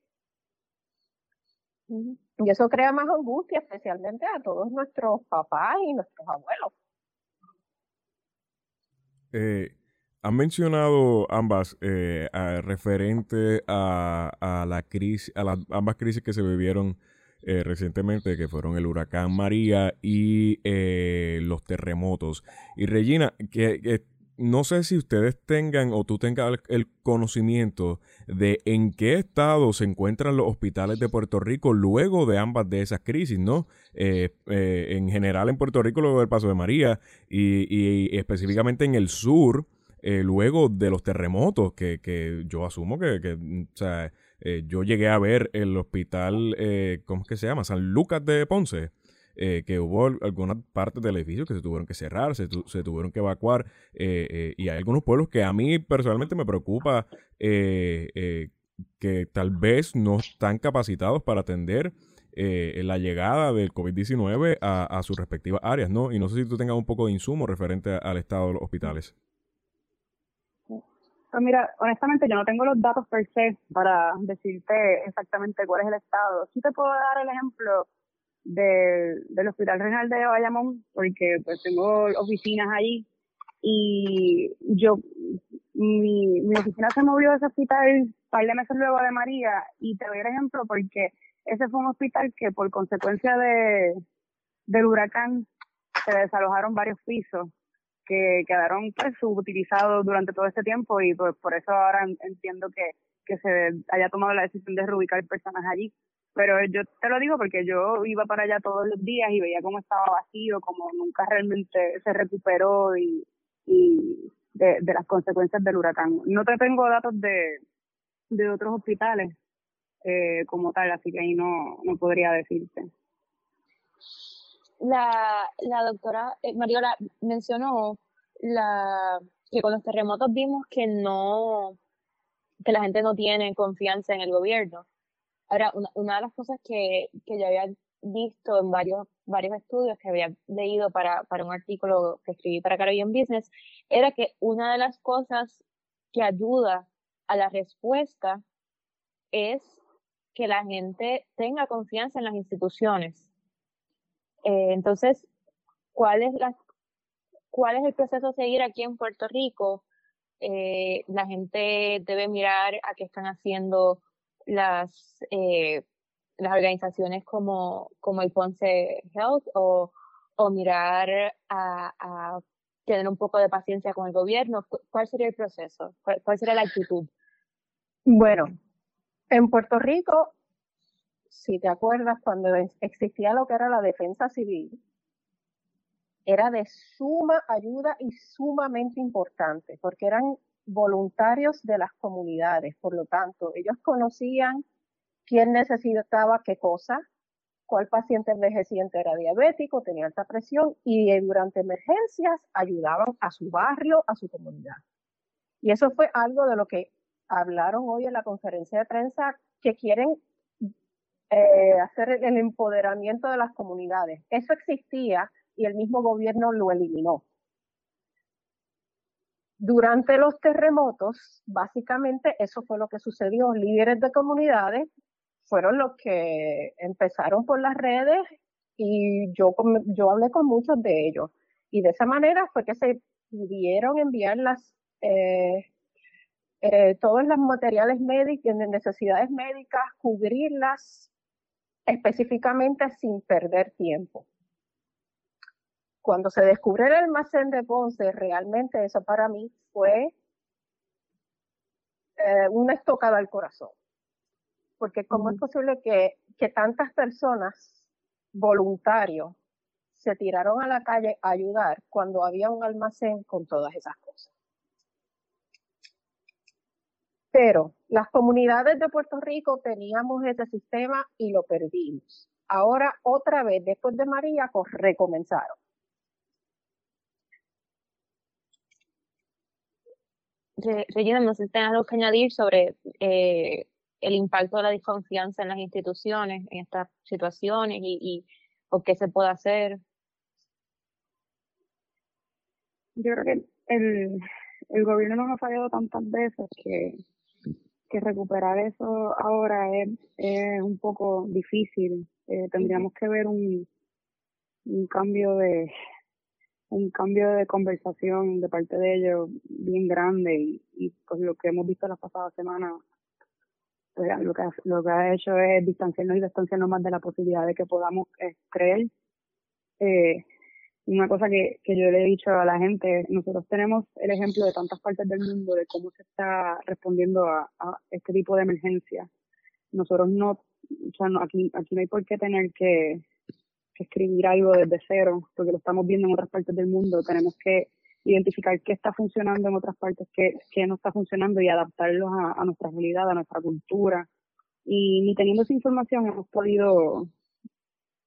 Y eso crea más angustia, especialmente a todos nuestros papás y nuestros abuelos. Eh, han mencionado ambas eh, referente a, la crisis, a las ambas crisis que se vivieron eh, recientemente, que fueron el huracán María y eh, los terremotos. Y Regina, que, no sé si ustedes tengan o tú tengas el, conocimiento de en qué estado se encuentran los hospitales de Puerto Rico luego de ambas de esas crisis, ¿no? en general en Puerto Rico luego del paso de María y específicamente en el sur eh, luego de los terremotos, que, que yo asumo que, que o sea, eh, yo llegué a ver el hospital, eh, ¿cómo es que se llama? San Lucas de Ponce. que hubo algunas partes del edificio que se tuvieron que cerrar, se, tuvieron que evacuar, y hay algunos pueblos que a mí personalmente me preocupa que tal vez no están capacitados para atender la llegada del COVID-19 a, a, sus respectivas áreas, ¿no? Y no sé si tú tengas un poco de insumo referente al estado de los hospitales. Pues mira, honestamente yo no tengo los datos per se para decirte exactamente cuál es el estado. Sí te puedo dar el ejemplo de, del Hospital Renal de Bayamón, porque pues tengo oficinas allí y yo, mi, mi oficina se movió de ese hospital un par de meses luego de María y te doy el ejemplo porque ese fue un hospital que por consecuencia de, del huracán se desalojaron varios pisos que quedaron pues subutilizados durante todo este tiempo y pues por eso ahora entiendo que, que se haya tomado la decisión de reubicar personas allí. Pero yo te lo digo porque yo iba para allá todos los días y veía cómo estaba vacío, cómo nunca realmente se recuperó y, y de, de las consecuencias del huracán. No te tengo datos de, de otros hospitales eh, como tal, así que ahí no, no podría decirte la, la doctora eh, Mariola mencionó la, que con los terremotos vimos que no, que la gente no tiene confianza en el gobierno. Ahora, una, una de las cosas que, que yo había visto en varios, varios estudios que había leído para, para un artículo que escribí para Caribbean Business, era que una de las cosas que ayuda a la respuesta es que la gente tenga confianza en las instituciones. Eh, entonces, ¿cuál es, la, ¿cuál es el proceso a seguir aquí en Puerto Rico? Eh, la gente debe mirar a qué están haciendo las, eh, las organizaciones como, el Ponce Health o, mirar a, a, tener un poco de paciencia con el gobierno. ¿Cuál sería el proceso? ¿Cuál, cuál sería la actitud? Bueno, en Puerto Rico si te acuerdas, cuando existía lo que era la defensa civil, era de suma ayuda y sumamente importante, porque eran voluntarios de las comunidades. Por lo tanto, ellos conocían quién necesitaba qué cosa, cuál paciente envejeciente era diabético, tenía alta presión y durante emergencias ayudaban a su barrio, a su comunidad. Y eso fue algo de lo que hablaron hoy en la conferencia de prensa que quieren eh, hacer el empoderamiento de las comunidades. Eso existía y el mismo gobierno lo eliminó. Durante los terremotos, básicamente eso fue lo que sucedió. Líderes de comunidades fueron los que empezaron por las redes y yo, yo hablé con muchos de ellos. Y de esa manera fue que se pudieron enviar las, eh, eh, todos los materiales médicos, necesidades médicas, cubrirlas específicamente sin perder tiempo. Cuando se descubre el almacén de Ponce, realmente eso para mí fue eh, una estocada al corazón. Porque cómo es posible que, que tantas personas, voluntarios, se tiraron a la calle a ayudar cuando había un almacén con todas esas cosas. Pero las comunidades de Puerto Rico teníamos ese sistema y lo perdimos. ahora otra vez, después de María, pues recomenzaron. Regina, no sé si tienes algo que añadir sobre eh, el impacto de la desconfianza en las instituciones en estas situaciones y, y o qué se puede hacer. Yo creo que el, el gobierno nos ha fallado tantas veces que, que recuperar eso ahora es, es un poco difícil. Eh, tendríamos que ver un, un cambio de un cambio de conversación de parte de ellos bien grande y, y pues lo que hemos visto las pasadas semanas pues, lo que lo que ha hecho es distanciarnos y distanciarnos más de la posibilidad de que podamos eh, creer eh, una cosa que, que yo le he dicho a la gente, nosotros tenemos el ejemplo de tantas partes del mundo de cómo se está respondiendo a, a este tipo de emergencia. Nosotros no, o sea, no, aquí, aquí no hay por qué tener que, escribir algo desde cero, porque lo estamos viendo en otras partes del mundo. Tenemos que identificar qué está funcionando en otras partes, qué, qué no está funcionando y adaptarlos a, a nuestra realidad, a nuestra cultura. Y ni teniendo esa información hemos podido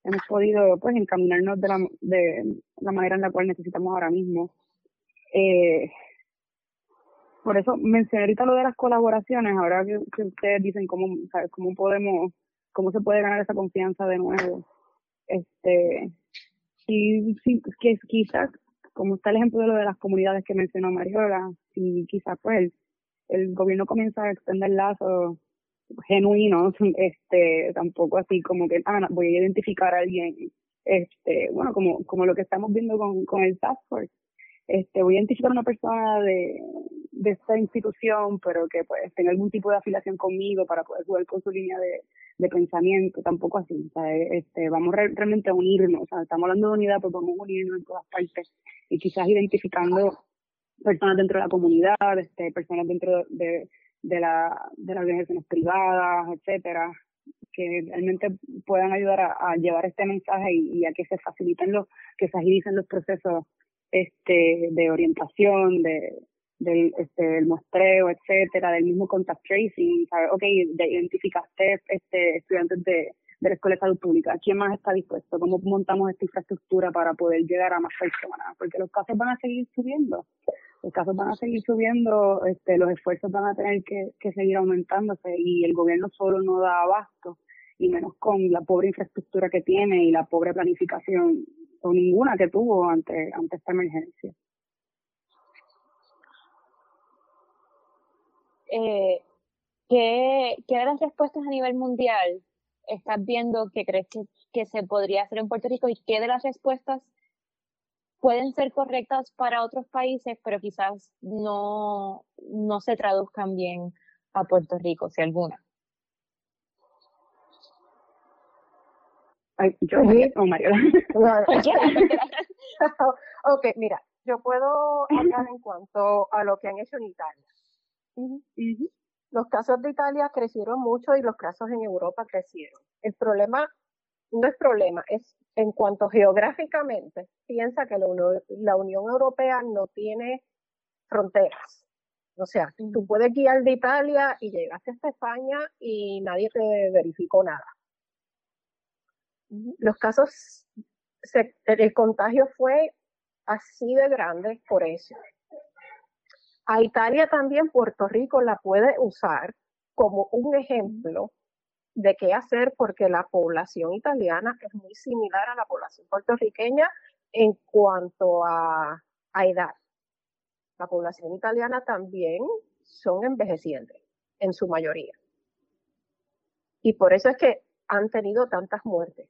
hemos podido pues encaminarnos de la, de la manera en la cual necesitamos ahora mismo. Eh, por eso mencioné ahorita lo de las colaboraciones, ahora que, ustedes dicen cómo, ¿sabes? cómo podemos, cómo se puede ganar esa confianza de nuevo. Este, y sí, que quizás, como está el ejemplo de lo de las comunidades que mencionó Mariola, si quizás pues el, el gobierno comienza a extender lazos genuinos, este, tampoco así como que, ah, voy a identificar a alguien, este, bueno, como, como lo que estamos viendo con, con el Task Force, este, voy a identificar a una persona de, de esta institución, pero que pues tenga algún tipo de afiliación conmigo para poder jugar con su línea de, de pensamiento, tampoco así, o sea, este, vamos realmente a unirnos, o sea, estamos hablando de unidad, pues vamos a unirnos en todas partes y quizás identificando personas dentro de la comunidad, este, personas dentro de, de, la, de las organizaciones privadas, etcétera, que realmente puedan ayudar a, llevar este mensaje y, a que se faciliten los, que se agilicen los procesos este de orientación, de del este el muestreo, etcétera, del mismo contact tracing, ¿sabes? ok, de, identificaste este estudiantes de, de la Escuela de Salud Pública, ¿quién más está dispuesto? ¿Cómo montamos esta infraestructura para poder llegar a más personas? Porque los casos van a seguir subiendo los casos van a seguir subiendo, este, los esfuerzos van a tener que, que seguir aumentándose y el gobierno solo no da abasto, y menos con la pobre infraestructura que tiene y la pobre planificación, o ninguna que tuvo ante, ante esta emergencia. Eh, ¿qué, ¿Qué de las respuestas a nivel mundial estás viendo que crees que, que se podría hacer en Puerto Rico y qué de las respuestas pueden ser correctas para otros países, pero quizás no, no se traduzcan bien a Puerto Rico, si alguna. Ay, yo o Mario. ok, mira, yo puedo hablar en cuanto a lo que han hecho en Italia. Los casos de Italia crecieron mucho y los casos en Europa crecieron. El problema no es problema, es en cuanto geográficamente, piensa que la Unión, la Unión Europea no tiene fronteras. O sea, tú puedes guiar de Italia y llegaste hasta España y nadie te verificó nada. Los casos, el contagio fue así de grande por eso. A Italia también Puerto Rico la puede usar como un ejemplo de qué hacer porque la población italiana es muy similar a la población puertorriqueña en cuanto a, edad. La población italiana también son envejecientes en su mayoría. Y por eso es que han tenido tantas muertes.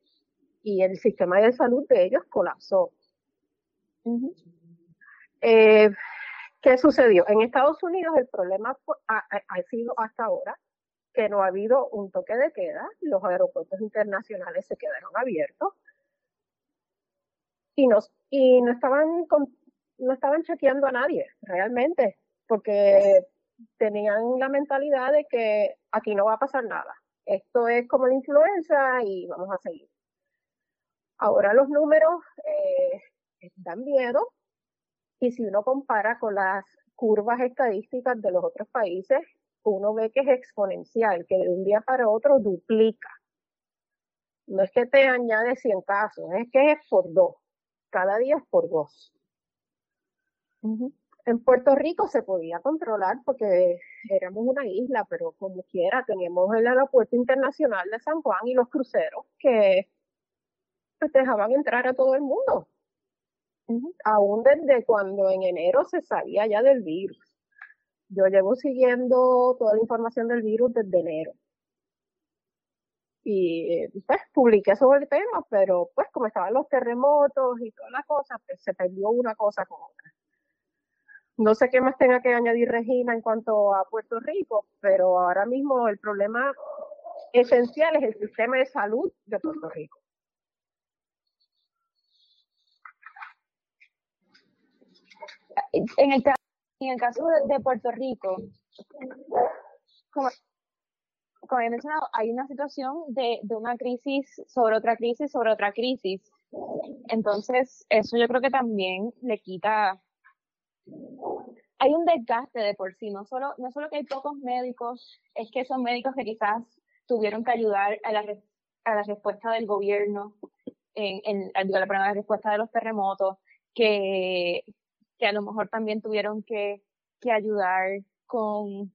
Y el sistema de salud de ellos colapsó. Eh, ¿Qué sucedió? En Estados Unidos el problema ha sido hasta ahora que no ha habido un toque de queda, los aeropuertos internacionales se quedaron abiertos y no, y no estaban no estaban chequeando a nadie realmente, porque tenían la mentalidad de que aquí no va a pasar nada. Esto es como la influenza y vamos a seguir. Ahora los números eh, dan miedo y si uno compara con las curvas estadísticas de los otros países, uno ve que es exponencial, que de un día para otro duplica. No es que te añade 100 casos, es que es por dos. Cada día es por dos. En Puerto Rico se podía controlar porque éramos una isla, pero como quiera, teníamos el aeropuerto internacional de San Juan y los cruceros que pues, dejaban entrar a todo el mundo. Aún desde cuando en enero se salía ya del virus. Yo llevo siguiendo toda la información del virus desde enero. Y pues publiqué sobre el tema, pero pues como estaban los terremotos y todas las cosas, pues se perdió una cosa con otra. No sé qué más tenga que añadir Regina en cuanto a Puerto Rico, pero ahora mismo el problema esencial es el sistema de salud de Puerto Rico. En el, en el caso de, Puerto Rico, como, como he mencionado, hay una situación de, de una crisis sobre otra crisis sobre otra crisis. Entonces, eso yo creo que también le quita hay un desgaste de por sí, no solo, no solo que hay pocos médicos, es que son médicos que quizás tuvieron que ayudar a la, a la respuesta del gobierno, en, en, la respuesta de los terremotos, que, que a lo mejor también tuvieron que, que ayudar con,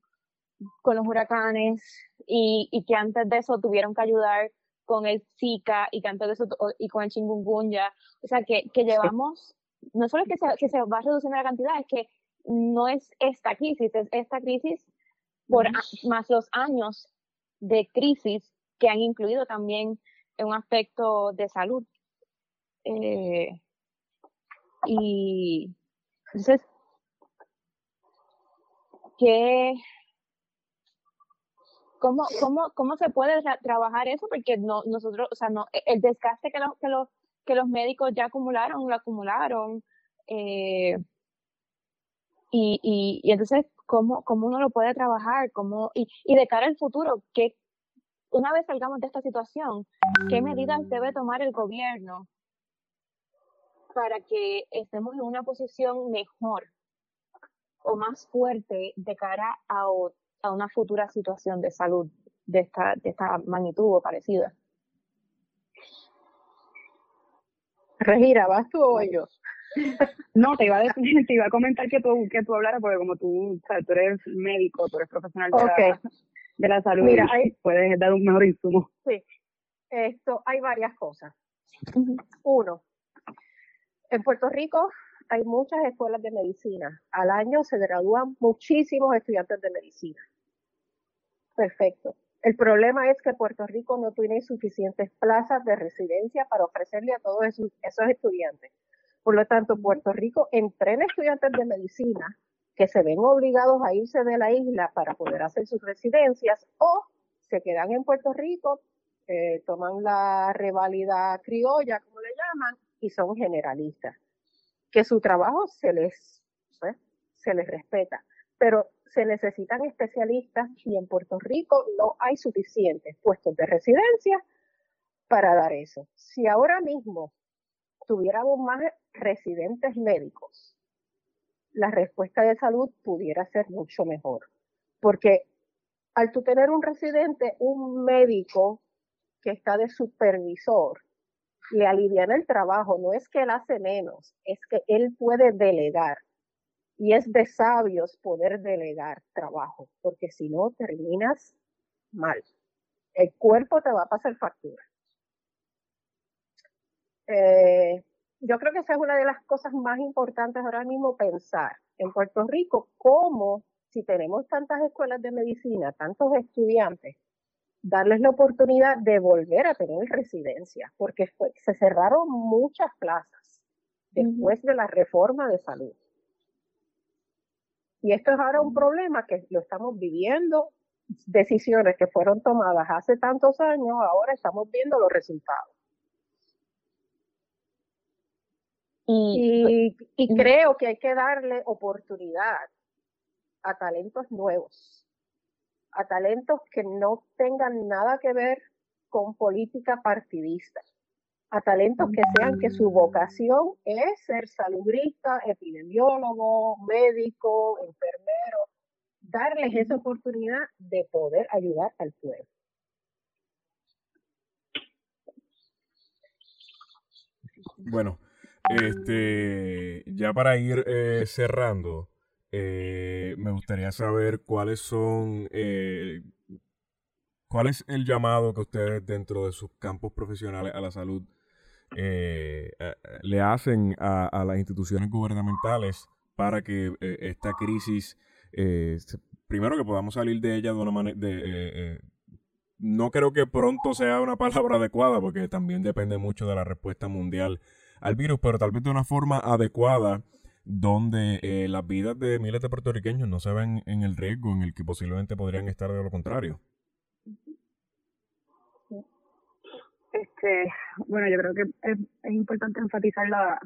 con los huracanes y, y que antes de eso tuvieron que ayudar con el Zika y que antes de eso y con el chingungunya. O sea, que, que llevamos, no solo es que se, que se va reduciendo la cantidad, es que no es esta crisis, es esta crisis por más los años de crisis que han incluido también en un aspecto de salud. Eh, y entonces, ¿qué, cómo, cómo, cómo se puede trabajar eso? Porque no, nosotros, o sea, no, e, el desgaste que, los que, los, que los médicos ya acumularon, lo acumularon. Eh, y, y, y entonces, ¿cómo, ¿cómo uno lo puede trabajar? ¿Cómo, y, y de cara al futuro, ¿qué, una vez salgamos de esta situación, ¿qué medidas debe tomar el gobierno para que estemos en una posición mejor o más fuerte de cara a, a una futura situación de salud de esta, de esta magnitud o parecida. Regira, ¿vas tú o yo? No, te iba a decir, te iba a comentar que tú, que tú hablaras, porque como tú, sabes, tú eres médico, tú eres profesional de, la, de la salud, Mira, puedes dar un mejor insumo. Sí, esto, hay varias cosas. Uno, en Puerto Rico hay muchas escuelas de medicina. Al año se gradúan muchísimos estudiantes de medicina. Perfecto. El problema es que Puerto Rico no tiene suficientes plazas de residencia para ofrecerle a todos esos, estudiantes. Por lo tanto, Puerto Rico entrena estudiantes de medicina que se ven obligados a irse de la isla para poder hacer sus residencias o se quedan en Puerto Rico, eh, toman la revalida criolla, como le llaman, y son generalistas, que su trabajo se les, se les respeta, pero se necesitan especialistas y en Puerto Rico no hay suficientes puestos de residencia para dar eso. Si ahora mismo tuviéramos más residentes médicos, la respuesta de salud pudiera ser mucho mejor. Porque al tú tener un residente, un médico que está de supervisor, le alivian el trabajo, no es que él hace menos, es que él puede delegar. Y es de sabios poder delegar trabajo, porque si no terminas mal. El cuerpo te va a pasar factura. Eh, yo creo que esa es una de las cosas más importantes ahora mismo pensar en Puerto Rico, cómo si tenemos tantas escuelas de medicina, tantos estudiantes, darles la oportunidad de volver a tener residencia, porque se cerraron muchas plazas después de la reforma de salud. Y esto es ahora un problema que lo estamos viviendo, decisiones que fueron tomadas hace tantos años, ahora estamos viendo los resultados. Y, y creo que hay que darle oportunidad a talentos nuevos a talentos que no tengan nada que ver con política partidista, a talentos que sean que su vocación es ser salubrista, epidemiólogo, médico, enfermero, darles esa oportunidad de poder ayudar al pueblo. Bueno, este, ya para ir eh, cerrando, eh, me gustaría saber cuáles son, eh, cuál es el llamado que ustedes dentro de sus campos profesionales a la salud le hacen a, las instituciones gubernamentales para que esta crisis, primero que podamos salir de ella de una manera, de, no creo que pronto sea una palabra adecuada porque también depende mucho de la respuesta mundial al virus, pero tal vez de una forma adecuada donde eh, las vidas de miles de puertorriqueños no se ven en el riesgo en el que posiblemente podrían estar de lo contrario. Este, bueno, yo creo que es, importante enfatizar la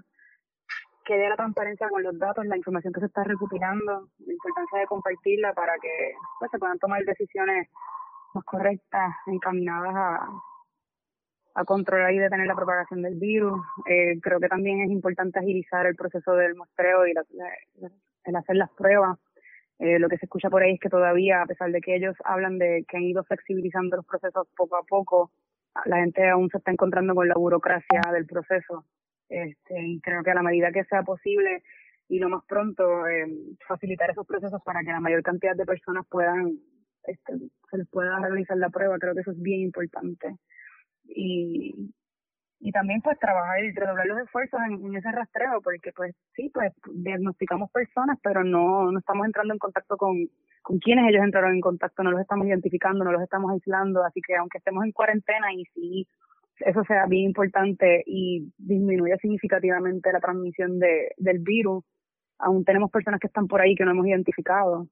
que de la transparencia con los datos, la información que se está recopilando, la importancia de compartirla para que pues, se puedan tomar decisiones más correctas, encaminadas a, a controlar y detener la propagación del virus. Eh, creo que también es importante agilizar el proceso del muestreo y el hacer las pruebas. Eh, lo que se escucha por ahí es que todavía, a pesar de que ellos hablan de que han ido flexibilizando los procesos poco a poco, la gente aún se está encontrando con la burocracia del proceso. Este, y creo que a la medida que sea posible y lo más pronto, eh, facilitar esos procesos para que la mayor cantidad de personas puedan, este, se les pueda realizar la prueba, creo que eso es bien importante y, y también pues trabajar y redoblar los esfuerzos en, ese rastreo porque pues sí pues diagnosticamos personas pero no no estamos entrando en contacto con con quienes ellos entraron en contacto no los estamos identificando no los estamos aislando así que aunque estemos en cuarentena y si eso sea bien importante y disminuye significativamente la transmisión de del virus aún tenemos personas que están por ahí que no hemos identificado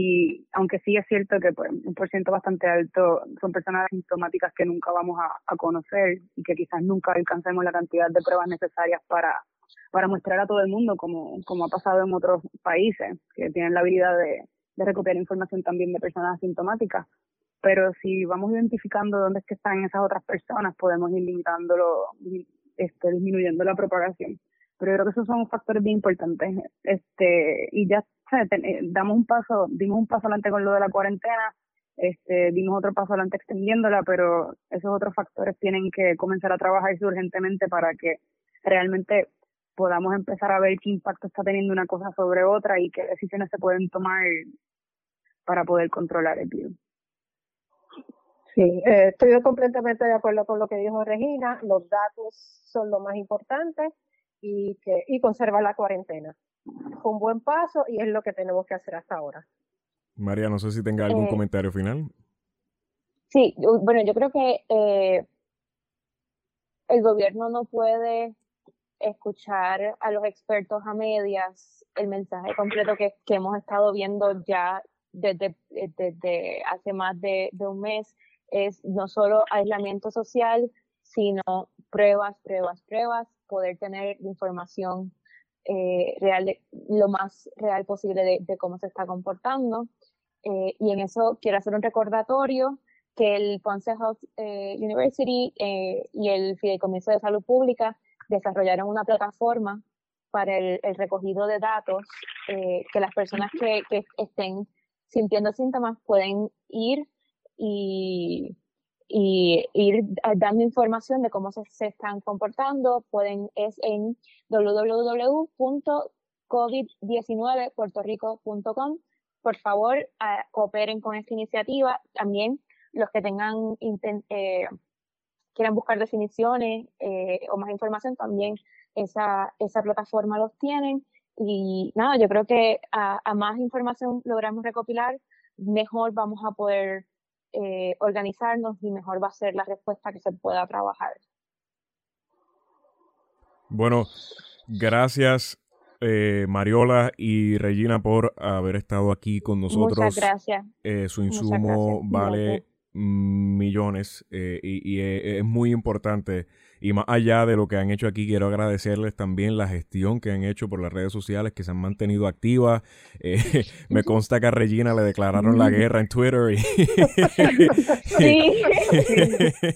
y aunque sí es cierto que pues, un por ciento bastante alto son personas asintomáticas que nunca vamos a, conocer y que quizás nunca alcancemos la cantidad de pruebas necesarias para, para mostrar a todo el mundo, como, como ha pasado en otros países, que tienen la habilidad de, de recopilar información también de personas asintomáticas. Pero si vamos identificando dónde es que están esas otras personas, podemos ir limitándolo, este, disminuyendo la propagación. Pero yo creo que esos son factores bien importantes. Este, y ya eh, damos un paso, dimos un paso adelante con lo de la cuarentena, este, dimos otro paso adelante extendiéndola, pero esos otros factores tienen que comenzar a trabajarse urgentemente para que realmente podamos empezar a ver qué impacto está teniendo una cosa sobre otra y qué decisiones se pueden tomar para poder controlar el virus. Sí, eh, estoy completamente de acuerdo con lo que dijo Regina. Los datos son lo más importante y que y conservar la cuarentena fue un buen paso y es lo que tenemos que hacer hasta ahora. María, no sé si tenga algún eh, comentario final. Sí, bueno, yo creo que eh, el gobierno no puede escuchar a los expertos a medias el mensaje completo que, que hemos estado viendo ya desde, desde hace más de, de, un mes. Es no solo aislamiento social, sino pruebas, pruebas, pruebas, poder tener información eh, real lo más real posible de, cómo se está comportando. Eh, y en eso quiero hacer un recordatorio que el Ponce Health eh, University y el Fideicomiso de Salud Pública desarrollaron una plataforma para el, recogido de datos que las personas que, que estén sintiendo síntomas pueden ir y y ir dando información de cómo se, están comportando. Pueden, es en www.covid19puertorico.com. Por favor, cooperen con esta iniciativa. También los que tengan eh, quieran buscar definiciones eh, o más información, también esa, esa plataforma los tienen. Y nada, yo creo que a, a más información logramos recopilar, mejor vamos a poder eh, organizarnos y mejor va a ser la respuesta que se pueda trabajar. Bueno, gracias eh, Mariola y Regina por haber estado aquí con nosotros. Muchas gracias. Eh, su insumo vale millones y, es muy importante y más allá de lo que han hecho aquí, quiero agradecerles también la gestión que han hecho por las redes sociales, que se han mantenido activas. Eh, me consta que a Regina le declararon la guerra en Twitter. Y sí,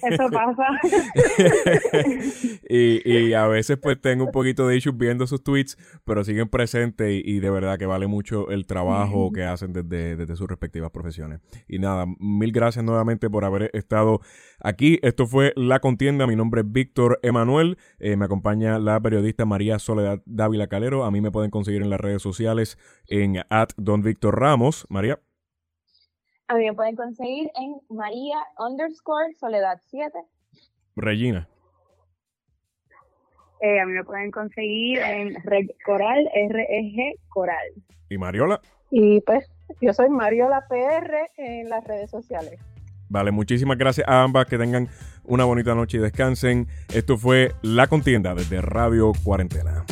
eso pasa. y, a veces pues tengo un poquito de issues viendo sus tweets, pero siguen presentes y, de verdad que vale mucho el trabajo que hacen desde, desde sus respectivas profesiones. Y nada, mil gracias nuevamente por haber estado aquí. Esto fue La Contienda. Mi nombre es Vic Víctor Emanuel. Eh, me acompaña la periodista María Soledad Dávila Calero. A mí me pueden conseguir en las redes sociales en at Don Víctor Ramos. María. A mí me pueden conseguir en María underscore Soledad 7. Regina. Eh, a mí me pueden conseguir en Red Coral, REG Coral. ¿Y Mariola? Y pues yo soy Mariola PR en las redes sociales. Vale, muchísimas gracias a ambas. Que tengan una bonita noche y descansen. Esto fue La Contienda desde Radio Cuarentena.